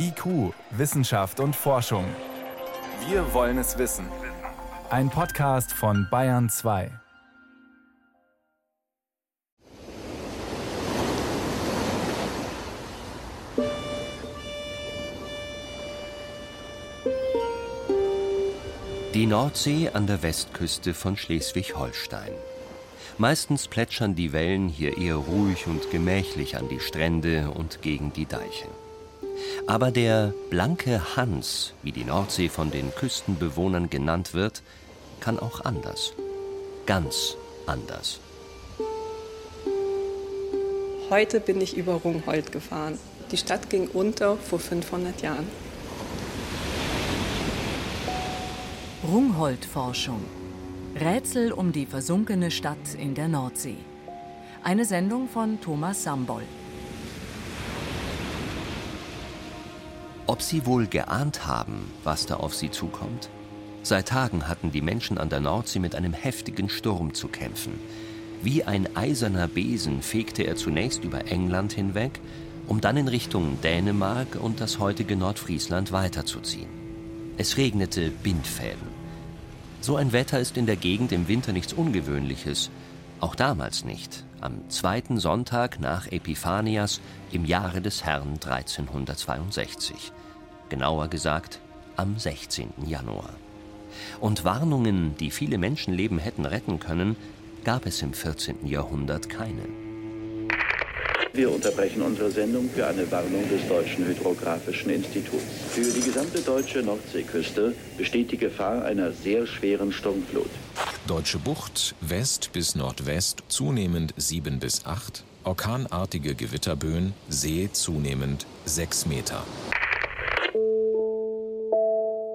IQ, Wissenschaft und Forschung. Wir wollen es wissen. Ein Podcast von Bayern 2. Die Nordsee an der Westküste von Schleswig-Holstein. Meistens plätschern die Wellen hier eher ruhig und gemächlich an die Strände und gegen die Deiche. Aber der blanke Hans, wie die Nordsee von den Küstenbewohnern genannt wird, kann auch anders. Ganz anders. Heute bin ich über Rungholt gefahren. Die Stadt ging unter vor 500 Jahren. Rungholt-Forschung. Rätsel um die versunkene Stadt in der Nordsee. Eine Sendung von Thomas Samboll. Ob sie wohl geahnt haben, was da auf sie zukommt? Seit Tagen hatten die Menschen an der Nordsee mit einem heftigen Sturm zu kämpfen. Wie ein eiserner Besen fegte er zunächst über England hinweg, um dann in Richtung Dänemark und das heutige Nordfriesland weiterzuziehen. Es regnete Bindfäden. So ein Wetter ist in der Gegend im Winter nichts Ungewöhnliches, auch damals nicht, am zweiten Sonntag nach Epiphanias im Jahre des Herrn 1362 genauer gesagt am 16. Januar. Und Warnungen, die viele Menschenleben hätten retten können, gab es im 14. Jahrhundert keine. Wir unterbrechen unsere Sendung für eine Warnung des Deutschen Hydrographischen Instituts. Für die gesamte deutsche Nordseeküste besteht die Gefahr einer sehr schweren Sturmflut. Deutsche Bucht, West bis Nordwest zunehmend 7 bis 8, orkanartige Gewitterböen, See zunehmend 6 Meter.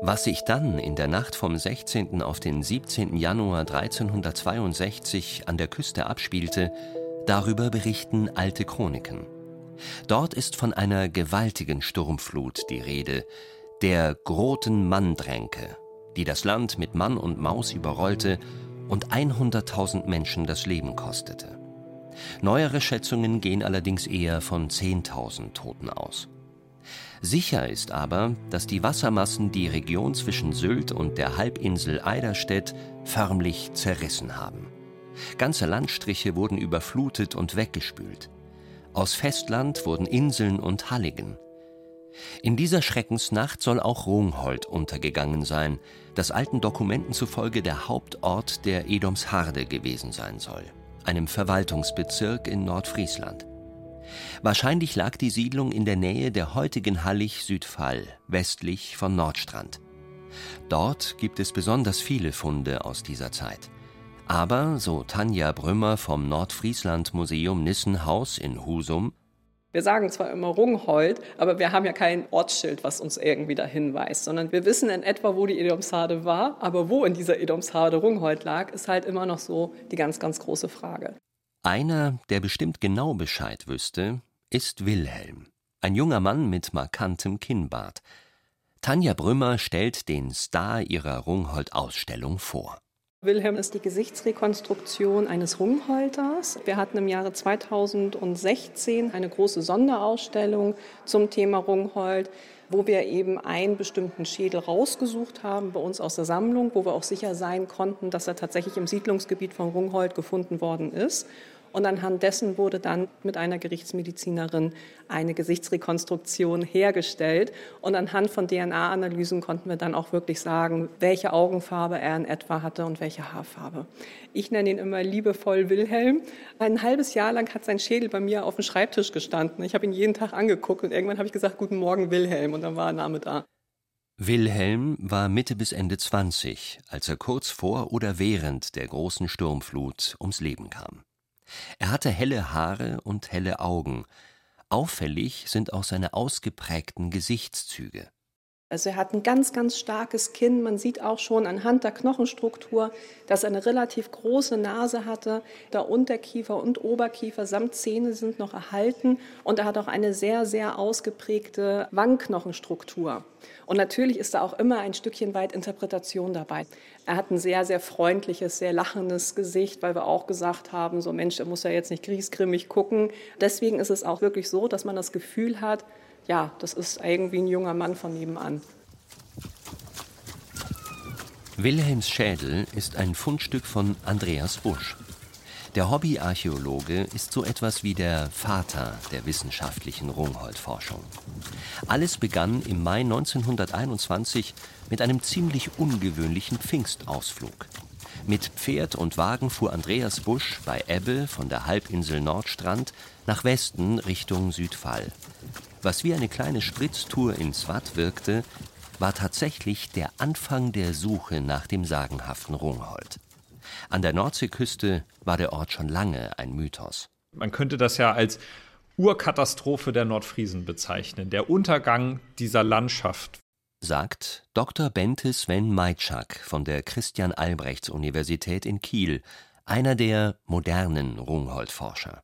Was sich dann in der Nacht vom 16. auf den 17. Januar 1362 an der Küste abspielte, darüber berichten alte Chroniken. Dort ist von einer gewaltigen Sturmflut die Rede, der Groten Manndränke, die das Land mit Mann und Maus überrollte und 100.000 Menschen das Leben kostete. Neuere Schätzungen gehen allerdings eher von 10.000 Toten aus. Sicher ist aber, dass die Wassermassen die Region zwischen Sylt und der Halbinsel Eiderstedt förmlich zerrissen haben. Ganze Landstriche wurden überflutet und weggespült. Aus Festland wurden Inseln und Halligen. In dieser Schreckensnacht soll auch Rungholt untergegangen sein, das alten Dokumenten zufolge der Hauptort der Edomsharde gewesen sein soll, einem Verwaltungsbezirk in Nordfriesland. Wahrscheinlich lag die Siedlung in der Nähe der heutigen Hallig-Südfall, westlich von Nordstrand. Dort gibt es besonders viele Funde aus dieser Zeit. Aber, so Tanja Brümmer vom Nordfriesland Museum Nissenhaus in Husum, wir sagen zwar immer Rungholt, aber wir haben ja kein Ortsschild, was uns irgendwie dahin weist, sondern wir wissen in etwa, wo die Edomshade war, aber wo in dieser Edomshade Rungholt lag, ist halt immer noch so die ganz, ganz große Frage. Einer, der bestimmt genau Bescheid wüsste, ist Wilhelm, ein junger Mann mit markantem Kinnbart. Tanja Brümmer stellt den Star ihrer Rungholt-Ausstellung vor. Wilhelm ist die Gesichtsrekonstruktion eines Rungholters. Wir hatten im Jahre 2016 eine große Sonderausstellung zum Thema Rungholt, wo wir eben einen bestimmten Schädel rausgesucht haben bei uns aus der Sammlung, wo wir auch sicher sein konnten, dass er tatsächlich im Siedlungsgebiet von Rungholt gefunden worden ist. Und anhand dessen wurde dann mit einer Gerichtsmedizinerin eine Gesichtsrekonstruktion hergestellt. Und anhand von DNA-Analysen konnten wir dann auch wirklich sagen, welche Augenfarbe er in etwa hatte und welche Haarfarbe. Ich nenne ihn immer liebevoll Wilhelm. Ein halbes Jahr lang hat sein Schädel bei mir auf dem Schreibtisch gestanden. Ich habe ihn jeden Tag angeguckt und irgendwann habe ich gesagt, guten Morgen Wilhelm. Und dann war der Name da. Wilhelm war Mitte bis Ende 20, als er kurz vor oder während der großen Sturmflut ums Leben kam. Er hatte helle Haare und helle Augen. Auffällig sind auch seine ausgeprägten Gesichtszüge. Also er hat ein ganz, ganz starkes Kinn. Man sieht auch schon anhand der Knochenstruktur, dass er eine relativ große Nase hatte. Der Unterkiefer und Oberkiefer samt Zähne sind noch erhalten. Und er hat auch eine sehr, sehr ausgeprägte Wangenknochenstruktur. Und natürlich ist da auch immer ein Stückchen weit Interpretation dabei. Er hat ein sehr, sehr freundliches, sehr lachendes Gesicht, weil wir auch gesagt haben, so Mensch, er muss ja jetzt nicht griesgrimmig gucken. Deswegen ist es auch wirklich so, dass man das Gefühl hat, ja, das ist irgendwie ein junger Mann von nebenan. Wilhelms Schädel ist ein Fundstück von Andreas Busch. Der Hobbyarchäologe ist so etwas wie der Vater der wissenschaftlichen Rungholt-Forschung. Alles begann im Mai 1921 mit einem ziemlich ungewöhnlichen Pfingstausflug. Mit Pferd und Wagen fuhr Andreas Busch bei Ebbe von der Halbinsel Nordstrand nach Westen Richtung Südfall. Was wie eine kleine Spritztour ins Watt wirkte, war tatsächlich der Anfang der Suche nach dem sagenhaften Rungholt. An der Nordseeküste war der Ort schon lange ein Mythos. Man könnte das ja als Urkatastrophe der Nordfriesen bezeichnen, der Untergang dieser Landschaft. Sagt Dr. Bente Sven Meitschak von der Christian-Albrechts-Universität in Kiel, einer der modernen Rungholt-Forscher.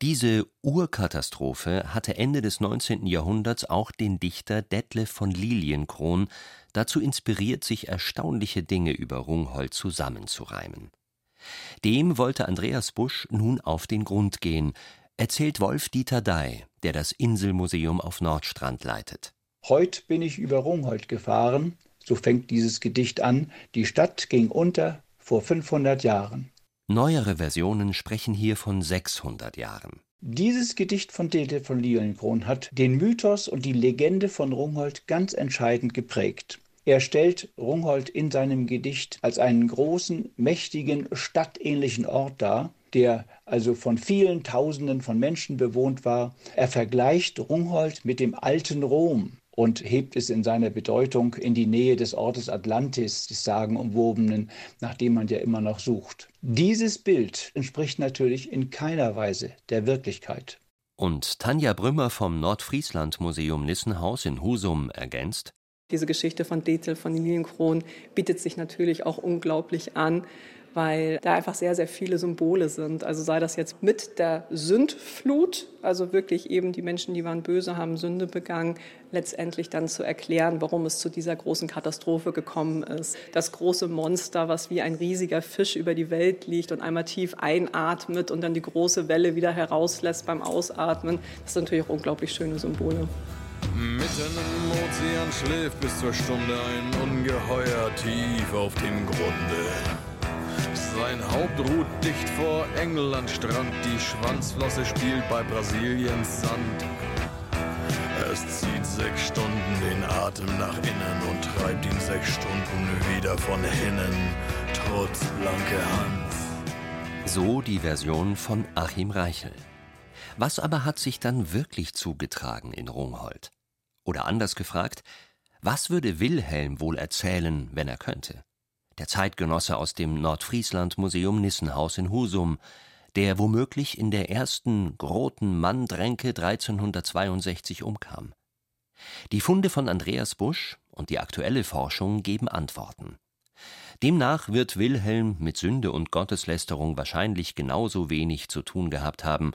Diese Urkatastrophe hatte Ende des 19. Jahrhunderts auch den Dichter Detlef von Lilienkron dazu inspiriert, sich erstaunliche Dinge über Rungholt zusammenzureimen. Dem wollte Andreas Busch nun auf den Grund gehen, erzählt Wolf-Dieter Dey, der das Inselmuseum auf Nordstrand leitet. Heut bin ich über Rungholt gefahren, so fängt dieses Gedicht an, die Stadt ging unter vor 500 Jahren. Neuere Versionen sprechen hier von 600 Jahren. Dieses Gedicht von Dete von Lilienkron hat den Mythos und die Legende von Rungholt ganz entscheidend geprägt. Er stellt Rungholt in seinem Gedicht als einen großen, mächtigen, stadtähnlichen Ort dar, der also von vielen Tausenden von Menschen bewohnt war. Er vergleicht Rungholt mit dem alten Rom und hebt es in seiner Bedeutung in die Nähe des Ortes Atlantis, des sagenumwobenen, nach dem man ja immer noch sucht. Dieses Bild entspricht natürlich in keiner Weise der Wirklichkeit. Und Tanja Brümmer vom Nordfriesland Museum Nissenhaus in Husum ergänzt, diese Geschichte von Detel von Lilienkron bietet sich natürlich auch unglaublich an, weil da einfach sehr, sehr viele Symbole sind. Also sei das jetzt mit der Sündflut, also wirklich eben die Menschen, die waren böse, haben Sünde begangen, letztendlich dann zu erklären, warum es zu dieser großen Katastrophe gekommen ist. Das große Monster, was wie ein riesiger Fisch über die Welt liegt und einmal tief einatmet und dann die große Welle wieder herauslässt beim Ausatmen, das sind natürlich auch unglaublich schöne Symbole. Mitten im Ozean schläft bis zur Stunde ein Ungeheuer tief auf dem Grunde. Sein Haupt ruht dicht vor Englandstrand, die Schwanzflosse spielt bei Brasiliens Sand. Es zieht sechs Stunden den Atem nach innen und treibt ihn sechs Stunden wieder von hinnen, trotz blanke Hand. So die Version von Achim Reichel. Was aber hat sich dann wirklich zugetragen in Rungholt? Oder anders gefragt, was würde Wilhelm wohl erzählen, wenn er könnte? Der Zeitgenosse aus dem Nordfriesland Museum Nissenhaus in Husum, der womöglich in der ersten Groten Manndränke 1362 umkam. Die Funde von Andreas Busch und die aktuelle Forschung geben Antworten. Demnach wird Wilhelm mit Sünde und Gotteslästerung wahrscheinlich genauso wenig zu tun gehabt haben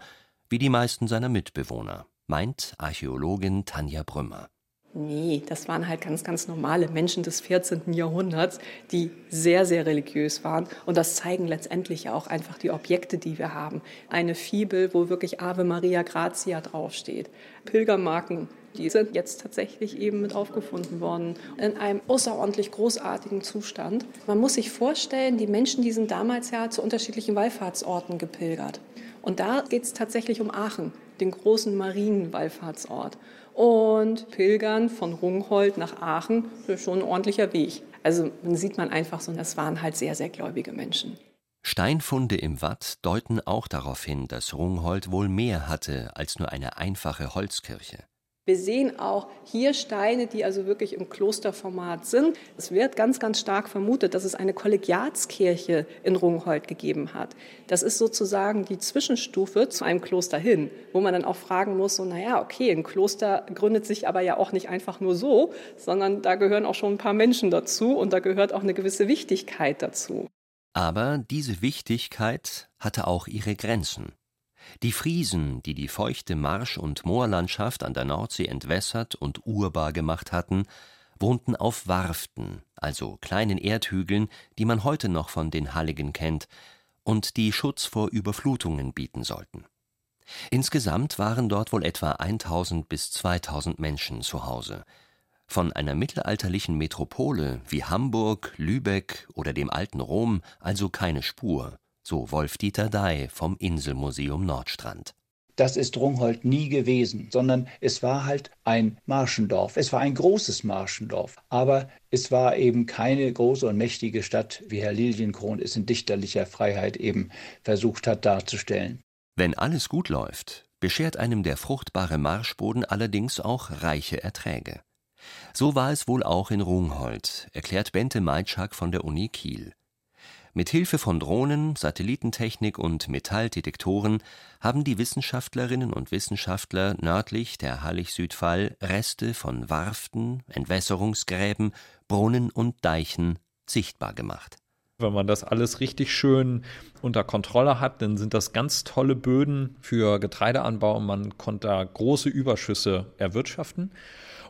wie die meisten seiner Mitbewohner, meint Archäologin Tanja Brümmer. Nee, das waren halt ganz, ganz normale Menschen des 14. Jahrhunderts, die sehr, sehr religiös waren. Und das zeigen letztendlich auch einfach die Objekte, die wir haben. Eine Fibel, wo wirklich Ave Maria Grazia draufsteht. Pilgermarken, die sind jetzt tatsächlich eben mit aufgefunden worden. In einem außerordentlich großartigen Zustand. Man muss sich vorstellen, die Menschen, die sind damals ja zu unterschiedlichen Wallfahrtsorten gepilgert. Und da geht es tatsächlich um Aachen, den großen Marienwallfahrtsort. Und Pilgern von Rungholt nach Aachen ist schon ein ordentlicher Weg. Also man sieht man einfach so, das waren halt sehr, sehr gläubige Menschen. Steinfunde im Watt deuten auch darauf hin, dass Rungholt wohl mehr hatte als nur eine einfache Holzkirche. Wir sehen auch hier Steine, die also wirklich im Klosterformat sind. Es wird ganz, ganz stark vermutet, dass es eine Kollegiatskirche in Rungholt gegeben hat. Das ist sozusagen die Zwischenstufe zu einem Kloster hin, wo man dann auch fragen muss, so, naja, okay, ein Kloster gründet sich aber ja auch nicht einfach nur so, sondern da gehören auch schon ein paar Menschen dazu und da gehört auch eine gewisse Wichtigkeit dazu. Aber diese Wichtigkeit hatte auch ihre Grenzen. Die Friesen, die die feuchte Marsch- und Moorlandschaft an der Nordsee entwässert und urbar gemacht hatten, wohnten auf Warften, also kleinen Erdhügeln, die man heute noch von den Halligen kennt und die Schutz vor Überflutungen bieten sollten. Insgesamt waren dort wohl etwa 1000 bis 2000 Menschen zu Hause. Von einer mittelalterlichen Metropole wie Hamburg, Lübeck oder dem alten Rom also keine Spur, so Wolf-Dieter Dey vom Inselmuseum Nordstrand. Das ist Rungholt nie gewesen, sondern es war halt ein Marschendorf. Es war ein großes Marschendorf, aber es war eben keine große und mächtige Stadt, wie Herr Lilienkron es in dichterlicher Freiheit eben versucht hat darzustellen. Wenn alles gut läuft, beschert einem der fruchtbare Marschboden allerdings auch reiche Erträge. So war es wohl auch in Rungholt, erklärt Bente Meitschak von der Uni Kiel. Mit Hilfe von Drohnen, Satellitentechnik und Metalldetektoren haben die Wissenschaftlerinnen und Wissenschaftler nördlich der Hallig-Südfall Reste von Warften, Entwässerungsgräben, Brunnen und Deichen sichtbar gemacht. Wenn man das alles richtig schön unter Kontrolle hat, dann sind das ganz tolle Böden für Getreideanbau. Man konnte da große Überschüsse erwirtschaften.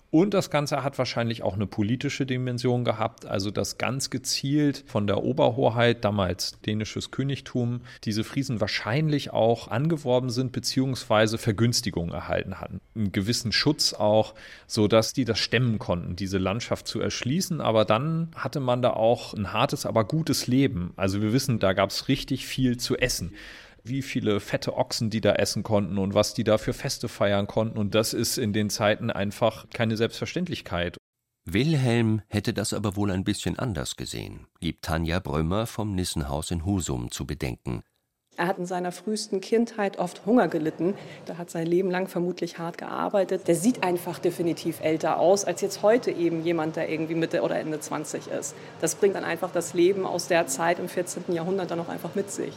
Und das Ganze hat wahrscheinlich auch eine politische Dimension gehabt, also dass ganz gezielt von der Oberhoheit, damals dänisches Königtum, diese Friesen wahrscheinlich auch angeworben sind beziehungsweise Vergünstigungen erhalten hatten. Einen gewissen Schutz auch, sodass die das stemmen konnten, diese Landschaft zu erschließen. Aber dann hatte man da auch ein hartes, aber gutes Leben. Also wir wissen, da gab es richtig viel zu essen wie viele fette Ochsen die da essen konnten und was die da für Feste feiern konnten. Und das ist in den Zeiten einfach keine Selbstverständlichkeit. Wilhelm hätte das aber wohl ein bisschen anders gesehen, gibt Tanja Brömer vom Nissenhaus in Husum zu bedenken. Er hat in seiner frühesten Kindheit oft Hunger gelitten. Der hat sein Leben lang vermutlich hart gearbeitet. Der sieht einfach definitiv älter aus als jetzt heute eben jemand, der irgendwie Mitte oder Ende 20 ist. Das bringt dann einfach das Leben aus der Zeit im 14. Jahrhundert dann auch einfach mit sich.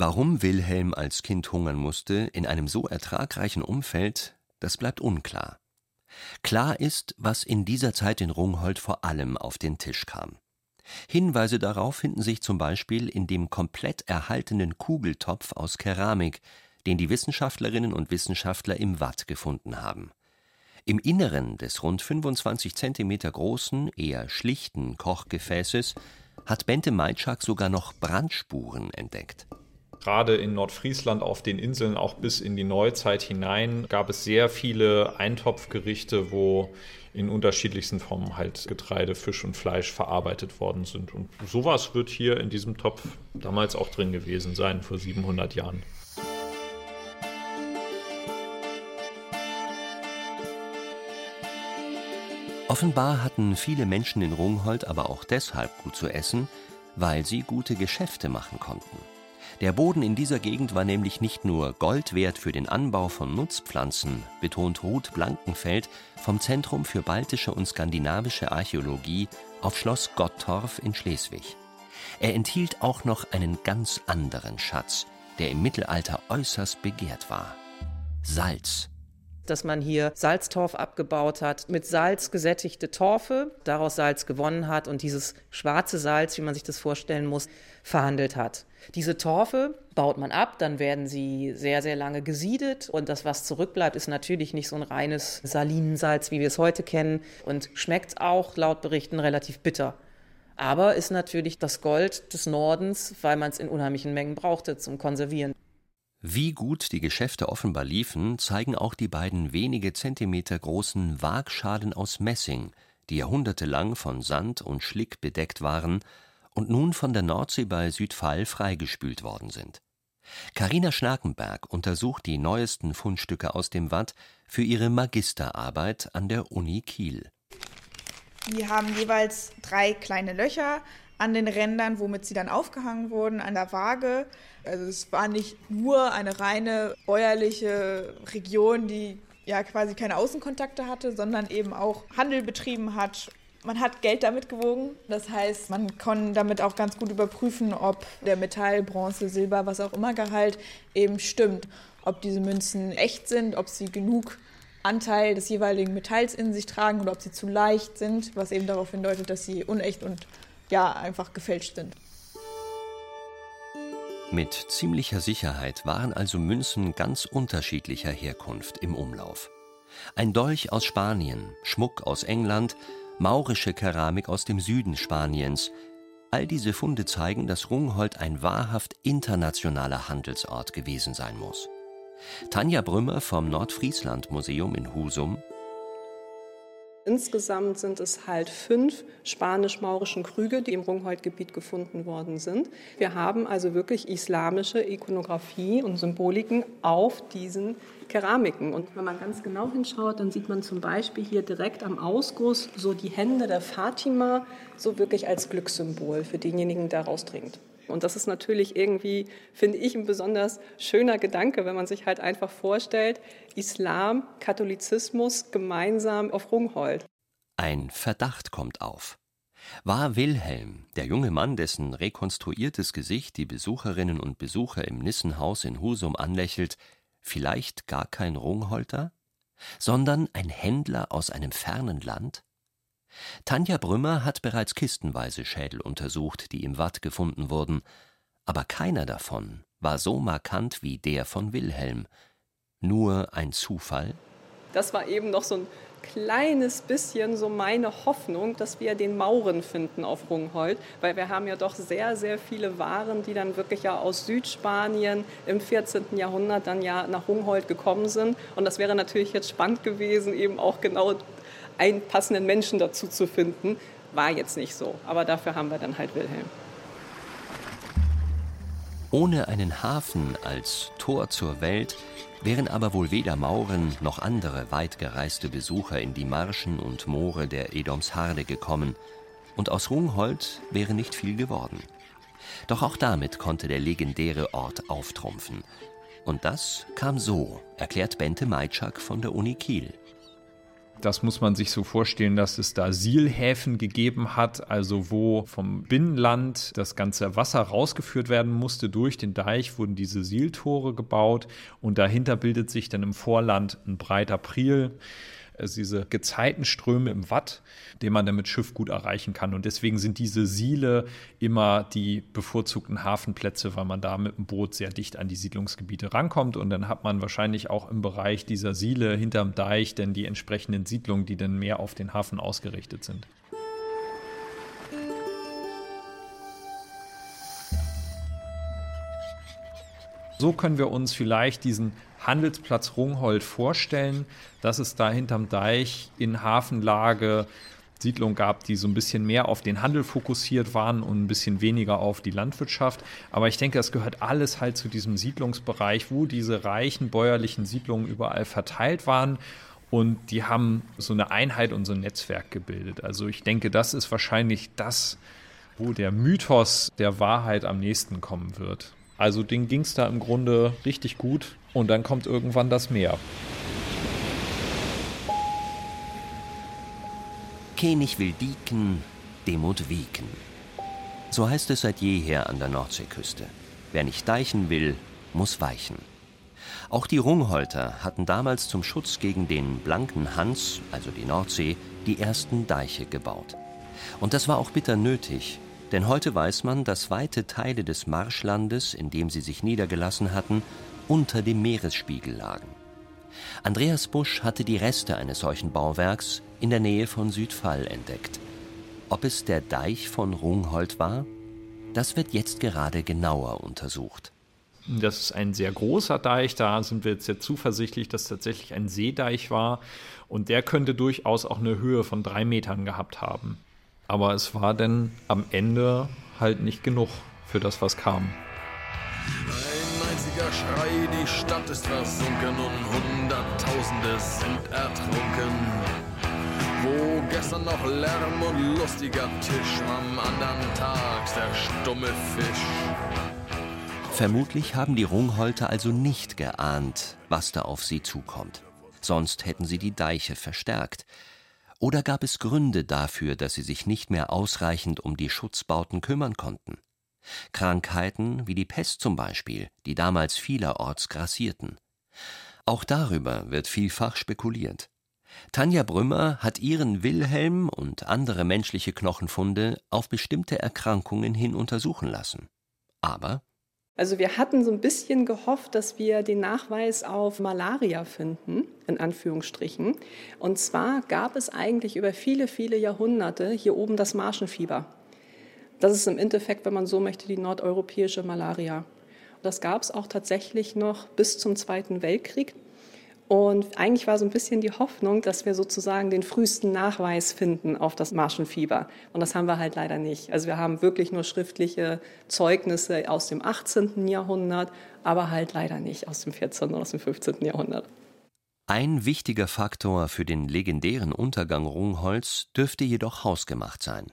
Warum Wilhelm als Kind hungern musste in einem so ertragreichen Umfeld, das bleibt unklar. Klar ist, was in dieser Zeit in Rungholt vor allem auf den Tisch kam. Hinweise darauf finden sich zum Beispiel in dem komplett erhaltenen Kugeltopf aus Keramik, den die Wissenschaftlerinnen und Wissenschaftler im Watt gefunden haben. Im Inneren des rund 25 Zentimeter großen, eher schlichten Kochgefäßes hat Bente Meitschak sogar noch Brandspuren entdeckt. Gerade in Nordfriesland auf den Inseln, auch bis in die Neuzeit hinein, gab es sehr viele Eintopfgerichte, wo in unterschiedlichsten Formen halt Getreide, Fisch und Fleisch verarbeitet worden sind. Und sowas wird hier in diesem Topf damals auch drin gewesen sein, vor 700 Jahren. Offenbar hatten viele Menschen in Rungholt aber auch deshalb gut zu essen, weil sie gute Geschäfte machen konnten. Der Boden in dieser Gegend war nämlich nicht nur Gold wert für den Anbau von Nutzpflanzen, betont Ruth Blankenfeld vom Zentrum für baltische und skandinavische Archäologie auf Schloss Gottorf in Schleswig. Er enthielt auch noch einen ganz anderen Schatz, der im Mittelalter äußerst begehrt war. Salz dass man hier Salztorf abgebaut hat, mit Salz gesättigte Torfe, daraus Salz gewonnen hat und dieses schwarze Salz, wie man sich das vorstellen muss, verhandelt hat. Diese Torfe baut man ab, dann werden sie sehr, sehr lange gesiedet und das, was zurückbleibt, ist natürlich nicht so ein reines Salinensalz, wie wir es heute kennen und schmeckt auch laut Berichten relativ bitter. Aber ist natürlich das Gold des Nordens, weil man es in unheimlichen Mengen brauchte zum Konservieren. Wie gut die Geschäfte offenbar liefen, zeigen auch die beiden wenige Zentimeter großen Waagschalen aus Messing, die jahrhundertelang von Sand und Schlick bedeckt waren und nun von der Nordsee bei Südfall freigespült worden sind. Karina Schnakenberg untersucht die neuesten Fundstücke aus dem Watt für ihre Magisterarbeit an der Uni Kiel. Die haben jeweils drei kleine Löcher an den Rändern, womit sie dann aufgehangen wurden, an der Waage. Also es war nicht nur eine reine bäuerliche Region, die ja quasi keine Außenkontakte hatte, sondern eben auch Handel betrieben hat. Man hat Geld damit gewogen. Das heißt, man kann damit auch ganz gut überprüfen, ob der Metall, Bronze, Silber, was auch immer Gehalt eben stimmt. Ob diese Münzen echt sind, ob sie genug Anteil des jeweiligen Metalls in sich tragen oder ob sie zu leicht sind, was eben darauf hindeutet, dass sie unecht und ja einfach gefälscht sind. Mit ziemlicher Sicherheit waren also Münzen ganz unterschiedlicher Herkunft im Umlauf. Ein Dolch aus Spanien, Schmuck aus England, maurische Keramik aus dem Süden Spaniens. All diese Funde zeigen, dass Rungholt ein wahrhaft internationaler Handelsort gewesen sein muss. Tanja Brümmer vom Nordfriesland Museum in Husum Insgesamt sind es halt fünf spanisch-maurischen Krüge, die im Rungholt-Gebiet gefunden worden sind. Wir haben also wirklich islamische Ikonografie und Symboliken auf diesen Keramiken. Und wenn man ganz genau hinschaut, dann sieht man zum Beispiel hier direkt am Ausguss so die Hände der Fatima, so wirklich als Glückssymbol für denjenigen, der rausdringt. Und das ist natürlich irgendwie, finde ich, ein besonders schöner Gedanke, wenn man sich halt einfach vorstellt, Islam, Katholizismus gemeinsam auf Rungholt. Ein Verdacht kommt auf. War Wilhelm, der junge Mann, dessen rekonstruiertes Gesicht die Besucherinnen und Besucher im Nissenhaus in Husum anlächelt, vielleicht gar kein Rungholter, sondern ein Händler aus einem fernen Land? Tanja Brümmer hat bereits kistenweise Schädel untersucht, die im Watt gefunden wurden, aber keiner davon war so markant wie der von Wilhelm. Nur ein Zufall? Das war eben noch so ein kleines bisschen so meine Hoffnung, dass wir den Mauren finden auf Rungholt, weil wir haben ja doch sehr, sehr viele Waren, die dann wirklich ja aus Südspanien im 14. Jahrhundert dann ja nach Rungholt gekommen sind. Und das wäre natürlich jetzt spannend gewesen, eben auch genau einen passenden Menschen dazu zu finden, war jetzt nicht so. Aber dafür haben wir dann halt Wilhelm. Ohne einen Hafen als Tor zur Welt wären aber wohl weder Mauren noch andere weit gereiste Besucher in die Marschen und Moore der Edomsharde gekommen, und aus Rungholt wäre nicht viel geworden. Doch auch damit konnte der legendäre Ort auftrumpfen. Und das kam so, erklärt Bente Meitschak von der Uni Kiel. Das muss man sich so vorstellen, dass es da Sielhäfen gegeben hat, also wo vom Binnenland das ganze Wasser rausgeführt werden musste. Durch den Deich wurden diese Sieltore gebaut und dahinter bildet sich dann im Vorland ein breiter Priel also diese Gezeitenströme im Watt, den man dann mit Schiff gut erreichen kann. Und deswegen sind diese Siele immer die bevorzugten Hafenplätze, weil man da mit dem Boot sehr dicht an die Siedlungsgebiete rankommt. Und dann hat man wahrscheinlich auch im Bereich dieser Siele hinterm Deich dann die entsprechenden Siedlungen, die dann mehr auf den Hafen ausgerichtet sind. So können wir uns vielleicht diesen Handelsplatz Rungholt vorstellen, dass es da hinterm Deich in Hafenlage Siedlungen gab, die so ein bisschen mehr auf den Handel fokussiert waren und ein bisschen weniger auf die Landwirtschaft. Aber ich denke, das gehört alles halt zu diesem Siedlungsbereich, wo diese reichen bäuerlichen Siedlungen überall verteilt waren. Und die haben so eine Einheit und so ein Netzwerk gebildet. Also ich denke, das ist wahrscheinlich das, wo der Mythos der Wahrheit am nächsten kommen wird. Also denen ging es da im Grunde richtig gut und dann kommt irgendwann das Meer. König will dieken, Demut wieken. So heißt es seit jeher an der Nordseeküste. Wer nicht deichen will, muss weichen. Auch die Rungholter hatten damals zum Schutz gegen den blanken Hans, also die Nordsee, die ersten Deiche gebaut. Und das war auch bitter nötig, denn heute weiß man, dass weite Teile des Marschlandes, in dem sie sich niedergelassen hatten, unter dem Meeresspiegel lagen. Andreas Busch hatte die Reste eines solchen Bauwerks in der Nähe von Südfall entdeckt. Ob es der Deich von Rungholt war? Das wird jetzt gerade genauer untersucht. Das ist ein sehr großer Deich. Da sind wir jetzt sehr zuversichtlich, dass tatsächlich ein Seedeich war. Und der könnte durchaus auch eine Höhe von drei Metern gehabt haben. Aber es war dann am Ende halt nicht genug für das, was kam. Schrei, die Stadt ist versunken und Hunderttausende sind ertrunken. Wo gestern noch Lärm und lustiger Tisch, am anderen Tag der stumme Fisch. Vermutlich haben die Rungholter also nicht geahnt, was da auf sie zukommt. Sonst hätten sie die Deiche verstärkt. Oder gab es Gründe dafür, dass sie sich nicht mehr ausreichend um die Schutzbauten kümmern konnten? Krankheiten wie die Pest zum Beispiel, die damals vielerorts grassierten. Auch darüber wird vielfach spekuliert. Tanja Brümmer hat ihren Wilhelm und andere menschliche Knochenfunde auf bestimmte Erkrankungen hin untersuchen lassen. Aber also wir hatten so ein bisschen gehofft, dass wir den Nachweis auf Malaria finden, in Anführungsstrichen. Und zwar gab es eigentlich über viele, viele Jahrhunderte hier oben das Marschenfieber. Das ist im Endeffekt, wenn man so möchte, die nordeuropäische Malaria. Das gab es auch tatsächlich noch bis zum Zweiten Weltkrieg. Und eigentlich war so ein bisschen die Hoffnung, dass wir sozusagen den frühesten Nachweis finden auf das Marschenfieber. Und das haben wir halt leider nicht. Also wir haben wirklich nur schriftliche Zeugnisse aus dem 18. Jahrhundert, aber halt leider nicht aus dem 14. oder aus dem 15. Jahrhundert. Ein wichtiger Faktor für den legendären Untergang Rungholz dürfte jedoch hausgemacht sein.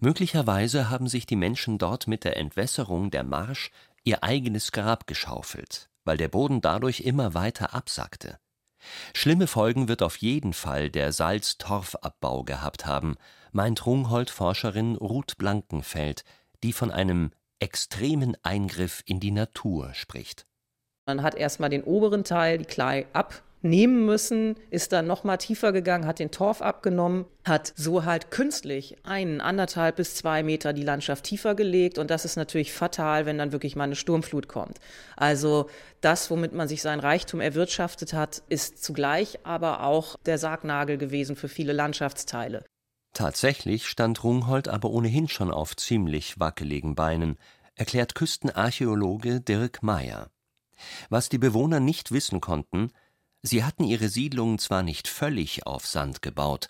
Möglicherweise haben sich die Menschen dort mit der Entwässerung der Marsch ihr eigenes Grab geschaufelt weil der Boden dadurch immer weiter absackte. Schlimme Folgen wird auf jeden Fall der Salz-Torfabbau gehabt haben, meint Rungholt-Forscherin Ruth Blankenfeld, die von einem extremen Eingriff in die Natur spricht. Man hat erstmal den oberen Teil, die Klei, ab nehmen müssen, ist dann noch mal tiefer gegangen, hat den Torf abgenommen, hat so halt künstlich einen anderthalb bis zwei Meter die Landschaft tiefer gelegt und das ist natürlich fatal, wenn dann wirklich mal eine Sturmflut kommt. Also das, womit man sich sein Reichtum erwirtschaftet hat, ist zugleich aber auch der Sargnagel gewesen für viele Landschaftsteile. Tatsächlich stand Rungholt aber ohnehin schon auf ziemlich wackeligen Beinen, erklärt Küstenarchäologe Dirk Meyer. Was die Bewohner nicht wissen konnten, Sie hatten ihre Siedlung zwar nicht völlig auf Sand gebaut,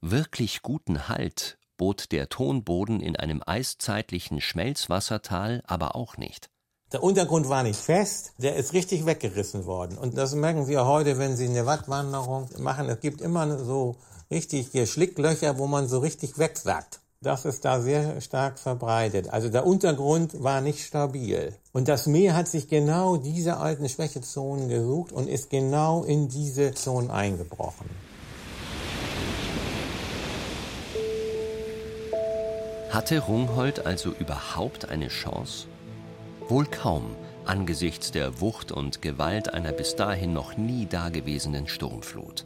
wirklich guten Halt bot der Tonboden in einem eiszeitlichen Schmelzwassertal aber auch nicht. Der Untergrund war nicht fest, der ist richtig weggerissen worden. Und das merken wir heute, wenn Sie eine Wattwanderung machen. Es gibt immer so richtig Schlicklöcher, wo man so richtig wegsackt. Das ist da sehr stark verbreitet. Also der Untergrund war nicht stabil. Und das Meer hat sich genau diese alten Schwächezonen gesucht und ist genau in diese Zonen eingebrochen. Hatte Rungholt also überhaupt eine Chance? Wohl kaum angesichts der Wucht und Gewalt einer bis dahin noch nie dagewesenen Sturmflut.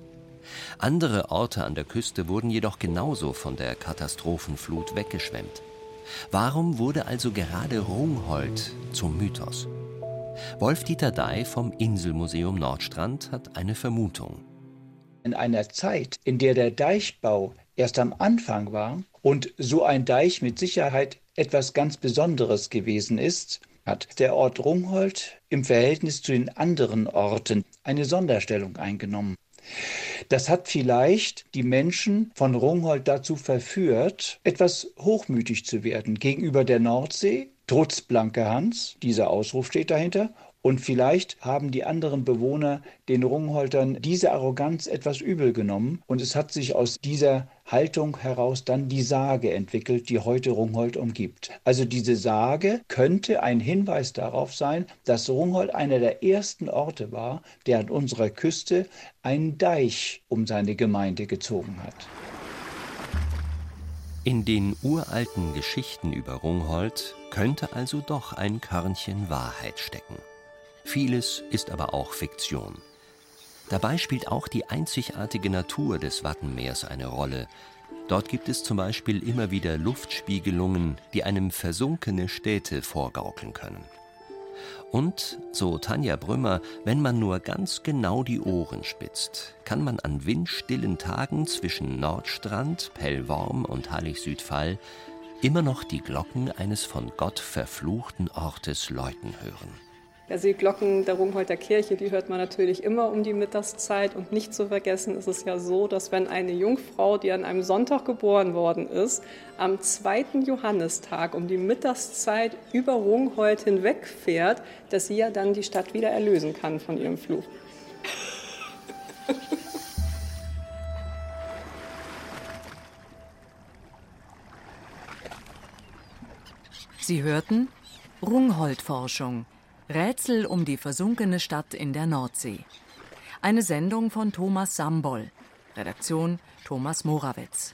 Andere Orte an der Küste wurden jedoch genauso von der Katastrophenflut weggeschwemmt. Warum wurde also gerade Rungholt zum Mythos? Wolf-Dieter Dey vom Inselmuseum Nordstrand hat eine Vermutung. In einer Zeit, in der der Deichbau erst am Anfang war und so ein Deich mit Sicherheit etwas ganz Besonderes gewesen ist, hat der Ort Rungholt im Verhältnis zu den anderen Orten eine Sonderstellung eingenommen. Das hat vielleicht die Menschen von Rungholt dazu verführt, etwas hochmütig zu werden gegenüber der Nordsee, trotz Blanke Hans, dieser Ausruf steht dahinter, und vielleicht haben die anderen Bewohner den Rungholtern diese Arroganz etwas übel genommen. Und es hat sich aus dieser Haltung heraus dann die Sage entwickelt, die heute Rungholt umgibt. Also diese Sage könnte ein Hinweis darauf sein, dass Rungholt einer der ersten Orte war, der an unserer Küste einen Deich um seine Gemeinde gezogen hat. In den uralten Geschichten über Rungholt könnte also doch ein Körnchen Wahrheit stecken. Vieles ist aber auch Fiktion. Dabei spielt auch die einzigartige Natur des Wattenmeers eine Rolle. Dort gibt es zum Beispiel immer wieder Luftspiegelungen, die einem versunkene Städte vorgaukeln können. Und, so Tanja Brümmer, wenn man nur ganz genau die Ohren spitzt, kann man an windstillen Tagen zwischen Nordstrand, Pellworm und Hallig-Südfall immer noch die Glocken eines von Gott verfluchten Ortes läuten hören. Also die Glocken der Rungholter Kirche, die hört man natürlich immer um die Mittagszeit. Und nicht zu vergessen ist es ja so, dass wenn eine Jungfrau, die an einem Sonntag geboren worden ist, am zweiten Johannistag um die Mittagszeit über Rungholt hinwegfährt, dass sie ja dann die Stadt wieder erlösen kann von ihrem Fluch. Sie hörten Rungholt-Forschung – Rätsel um die versunkene Stadt in der Nordsee. Eine Sendung von Thomas Samboll. Redaktion Thomas Morawetz.